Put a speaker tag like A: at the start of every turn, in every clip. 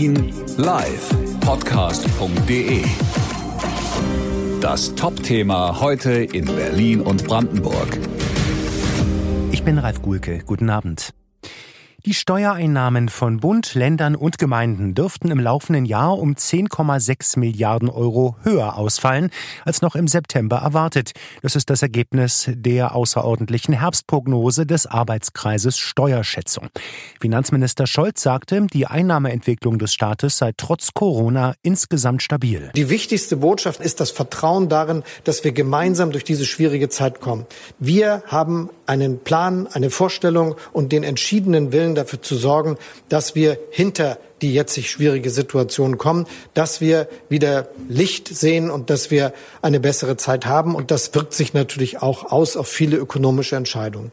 A: Berlin live Podcast.de. Das Top-Thema heute in Berlin und Brandenburg.
B: Ich bin Ralf Gulke. Guten Abend. Die Steuereinnahmen von Bund, Ländern und Gemeinden dürften im laufenden Jahr um 10,6 Milliarden Euro höher ausfallen als noch im September erwartet. Das ist das Ergebnis der außerordentlichen Herbstprognose des Arbeitskreises Steuerschätzung. Finanzminister Scholz sagte, die Einnahmeentwicklung des Staates sei trotz Corona insgesamt stabil.
C: Die wichtigste Botschaft ist das Vertrauen darin, dass wir gemeinsam durch diese schwierige Zeit kommen. Wir haben einen Plan, eine Vorstellung und den entschiedenen Willen, Willen dafür zu sorgen, dass wir hinter die jetzig schwierige Situation kommen, dass wir wieder Licht sehen und dass wir eine bessere Zeit haben. Und das wirkt sich natürlich auch aus auf viele ökonomische Entscheidungen.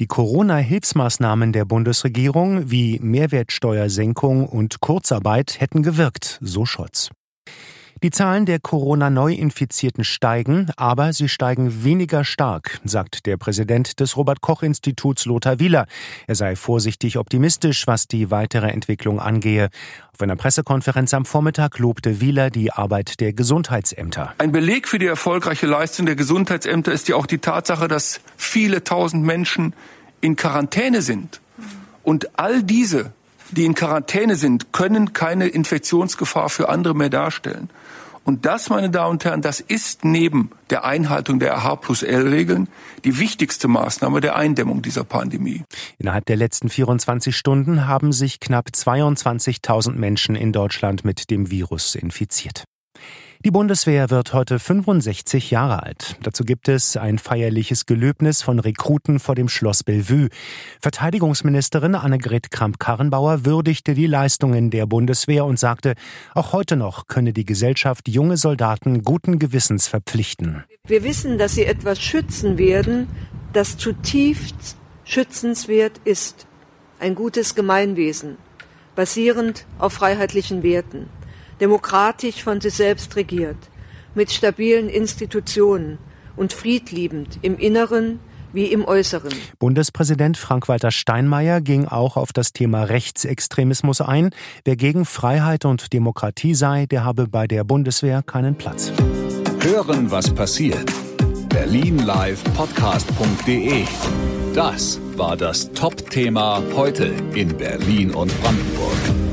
B: Die Corona-Hilfsmaßnahmen der Bundesregierung wie Mehrwertsteuersenkung und Kurzarbeit hätten gewirkt, so Scholz. Die Zahlen der Corona-Neuinfizierten steigen, aber sie steigen weniger stark, sagt der Präsident des Robert-Koch-Instituts Lothar Wieler. Er sei vorsichtig optimistisch, was die weitere Entwicklung angehe. Auf einer Pressekonferenz am Vormittag lobte Wieler die Arbeit der Gesundheitsämter.
D: Ein Beleg für die erfolgreiche Leistung der Gesundheitsämter ist ja auch die Tatsache, dass viele tausend Menschen in Quarantäne sind. Und all diese die in Quarantäne sind, können keine Infektionsgefahr für andere mehr darstellen. Und das, meine Damen und Herren, das ist neben der Einhaltung der H plus L-Regeln die wichtigste Maßnahme der Eindämmung dieser Pandemie.
B: Innerhalb der letzten 24 Stunden haben sich knapp 22.000 Menschen in Deutschland mit dem Virus infiziert. Die Bundeswehr wird heute 65 Jahre alt. Dazu gibt es ein feierliches Gelöbnis von Rekruten vor dem Schloss Bellevue. Verteidigungsministerin Annegret Kramp-Karrenbauer würdigte die Leistungen der Bundeswehr und sagte, auch heute noch könne die Gesellschaft junge Soldaten guten Gewissens verpflichten.
E: Wir wissen, dass sie etwas schützen werden, das zutiefst schützenswert ist. Ein gutes Gemeinwesen, basierend auf freiheitlichen Werten demokratisch von sich selbst regiert, mit stabilen Institutionen und friedliebend im Inneren wie im Äußeren.
B: Bundespräsident Frank-Walter Steinmeier ging auch auf das Thema Rechtsextremismus ein. Wer gegen Freiheit und Demokratie sei, der habe bei der Bundeswehr keinen Platz.
A: Hören, was passiert. Berlinlivepodcast.de Das war das Top-Thema heute in Berlin und Brandenburg.